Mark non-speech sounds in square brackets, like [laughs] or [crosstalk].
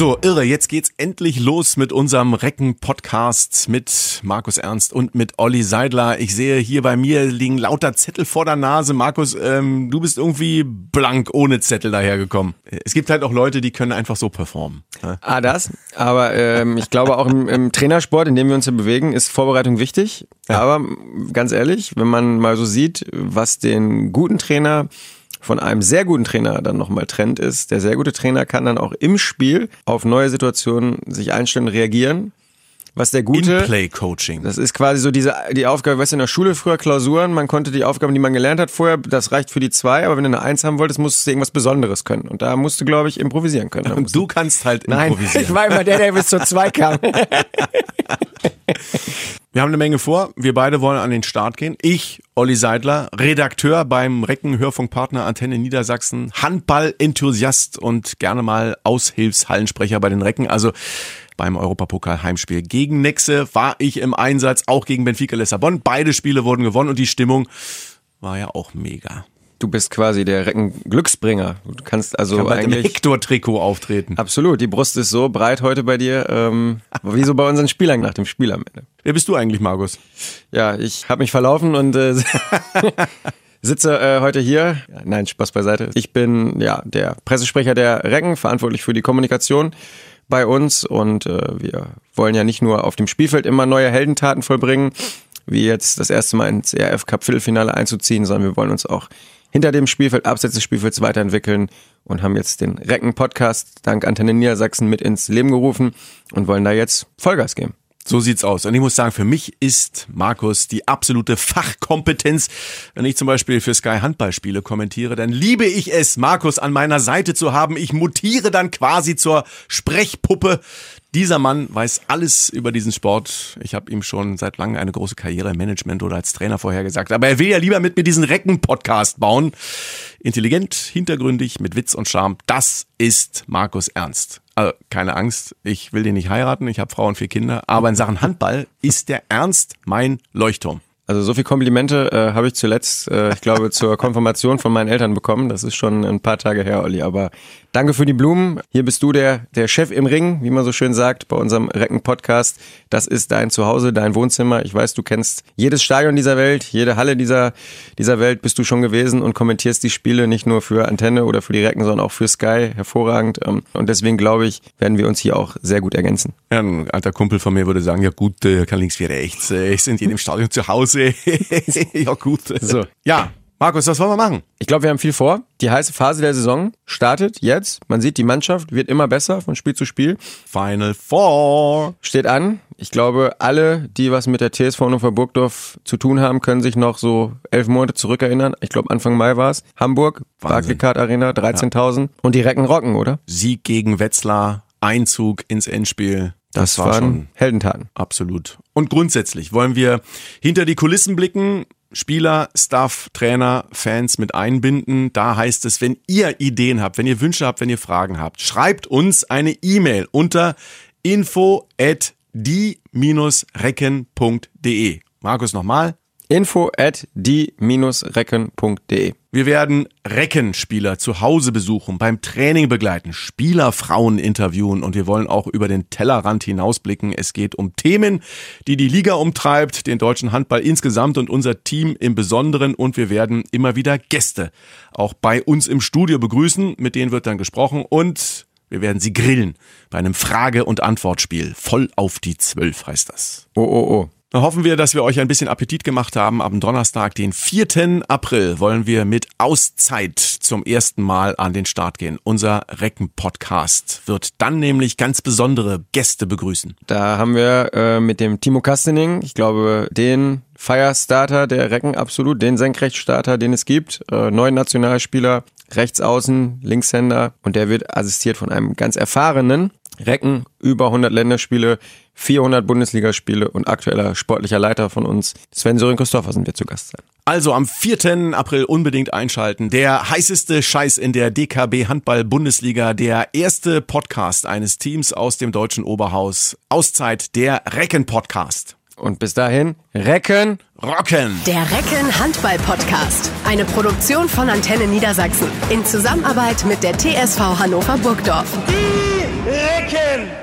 So, irre, jetzt geht's endlich los mit unserem Recken-Podcast mit Markus Ernst und mit Olli Seidler. Ich sehe, hier bei mir liegen lauter Zettel vor der Nase. Markus, ähm, du bist irgendwie blank ohne Zettel dahergekommen. Es gibt halt auch Leute, die können einfach so performen. Ah, das. Aber ähm, ich glaube auch im, im Trainersport, in dem wir uns hier bewegen, ist Vorbereitung wichtig. Ja. Aber ganz ehrlich, wenn man mal so sieht, was den guten Trainer von einem sehr guten Trainer dann nochmal trennt, ist, der sehr gute Trainer kann dann auch im Spiel auf neue Situationen sich einstellen, reagieren. Was der gute. In-Play-Coaching. Das ist quasi so diese, die Aufgabe, weißt du, in der Schule früher Klausuren, man konnte die Aufgaben, die man gelernt hat vorher, das reicht für die zwei, aber wenn du eine Eins haben wolltest, musstest du irgendwas Besonderes können. Und da musst du, glaube ich, improvisieren können. [laughs] Und du kannst halt improvisieren. Nein, ich war immer der, der bis zur zwei kam. [laughs] Wir haben eine Menge vor. Wir beide wollen an den Start gehen. Ich, Olli Seidler, Redakteur beim Recken Hörfunkpartner Antenne Niedersachsen, Handball-Enthusiast und gerne mal Aushilfshallensprecher bei den Recken. Also beim Europapokal Heimspiel gegen Nexe war ich im Einsatz, auch gegen Benfica Lissabon. Beide Spiele wurden gewonnen und die Stimmung war ja auch mega. Du bist quasi der Recken-Glücksbringer. Du kannst also Kann eigentlich im Hector-Trikot auftreten. Absolut. Die Brust ist so breit heute bei dir, ähm, [laughs] wie so bei unseren Spielern nach dem Spiel am Ende. Wer bist du eigentlich, Markus? Ja, ich habe mich verlaufen und äh, [laughs] sitze äh, heute hier. Ja, nein, Spaß beiseite. Ich bin ja der Pressesprecher der Recken, verantwortlich für die Kommunikation bei uns und äh, wir wollen ja nicht nur auf dem Spielfeld immer neue Heldentaten vollbringen, wie jetzt das erste Mal ins ERF Cup Viertelfinale einzuziehen, sondern wir wollen uns auch hinter dem Spielfeld, abseits des Spielfelds weiterentwickeln und haben jetzt den Recken-Podcast dank Antenne Niedersachsen mit ins Leben gerufen und wollen da jetzt Vollgas geben. So sieht's aus. Und ich muss sagen, für mich ist Markus die absolute Fachkompetenz. Wenn ich zum Beispiel für Sky Handballspiele kommentiere, dann liebe ich es, Markus an meiner Seite zu haben. Ich mutiere dann quasi zur Sprechpuppe. Dieser Mann weiß alles über diesen Sport. Ich habe ihm schon seit langem eine große Karriere im Management oder als Trainer vorhergesagt. Aber er will ja lieber mit mir diesen Recken-Podcast bauen. Intelligent, hintergründig, mit Witz und Charme. Das ist Markus Ernst. Also, keine Angst, ich will den nicht heiraten, ich habe Frau und vier Kinder, aber in Sachen Handball ist der Ernst mein Leuchtturm. Also so viel Komplimente äh, habe ich zuletzt, äh, ich glaube, zur Konfirmation von meinen Eltern bekommen. Das ist schon ein paar Tage her, Olli. Aber danke für die Blumen. Hier bist du der, der Chef im Ring, wie man so schön sagt, bei unserem Recken-Podcast. Das ist dein Zuhause, dein Wohnzimmer. Ich weiß, du kennst jedes Stadion dieser Welt, jede Halle dieser, dieser Welt bist du schon gewesen und kommentierst die Spiele nicht nur für Antenne oder für die Recken, sondern auch für Sky. Hervorragend. Ähm, und deswegen glaube ich, werden wir uns hier auch sehr gut ergänzen. Ja, ein alter Kumpel von mir würde sagen, ja gut, äh, kann links wie rechts. Äh, ich sind in jedem Stadion zu Hause. [laughs] ja gut. So. Ja, Markus, was wollen wir machen? Ich glaube, wir haben viel vor. Die heiße Phase der Saison startet jetzt. Man sieht, die Mannschaft wird immer besser von Spiel zu Spiel. Final Four. Steht an. Ich glaube, alle, die was mit der TSV Hannover Burgdorf zu tun haben, können sich noch so elf Monate zurückerinnern. Ich glaube, Anfang Mai war es. Hamburg, Barclaycard Arena, 13.000. Ja. Und die Recken rocken, oder? Sieg gegen Wetzlar, Einzug ins Endspiel. Das, das war waren schon Heldentaten. Absolut. Und grundsätzlich wollen wir hinter die Kulissen blicken, Spieler, Staff, Trainer, Fans mit einbinden. Da heißt es, wenn ihr Ideen habt, wenn ihr Wünsche habt, wenn ihr Fragen habt, schreibt uns eine E-Mail unter info at die-recken.de. Markus nochmal. Info at die-recken.de. Wir werden Reckenspieler zu Hause besuchen, beim Training begleiten, Spielerfrauen interviewen und wir wollen auch über den Tellerrand hinausblicken. Es geht um Themen, die die Liga umtreibt, den deutschen Handball insgesamt und unser Team im Besonderen und wir werden immer wieder Gäste auch bei uns im Studio begrüßen, mit denen wird dann gesprochen und wir werden sie grillen bei einem Frage- und Antwortspiel. Voll auf die Zwölf heißt das. Oh, oh, oh. Dann hoffen wir, dass wir euch ein bisschen Appetit gemacht haben. Am Donnerstag, den 4. April, wollen wir mit Auszeit zum ersten Mal an den Start gehen. Unser Recken-Podcast wird dann nämlich ganz besondere Gäste begrüßen. Da haben wir äh, mit dem Timo Kastening, ich glaube, den Firestarter der Recken absolut, den Senkrechtstarter, den es gibt. Äh, neuen Nationalspieler, Rechtsaußen, Linkshänder und der wird assistiert von einem ganz erfahrenen Recken, über 100 Länderspiele, 400 Bundesligaspiele und aktueller sportlicher Leiter von uns, Sven Sören Christoffersen, wird zu Gast sein. Also am 4. April unbedingt einschalten. Der heißeste Scheiß in der DKB Handball Bundesliga, der erste Podcast eines Teams aus dem deutschen Oberhaus. Auszeit, der Recken Podcast. Und bis dahin, Recken. Rocken. Der Recken Handball Podcast. Eine Produktion von Antenne Niedersachsen. In Zusammenarbeit mit der TSV Hannover Burgdorf. Die Recken!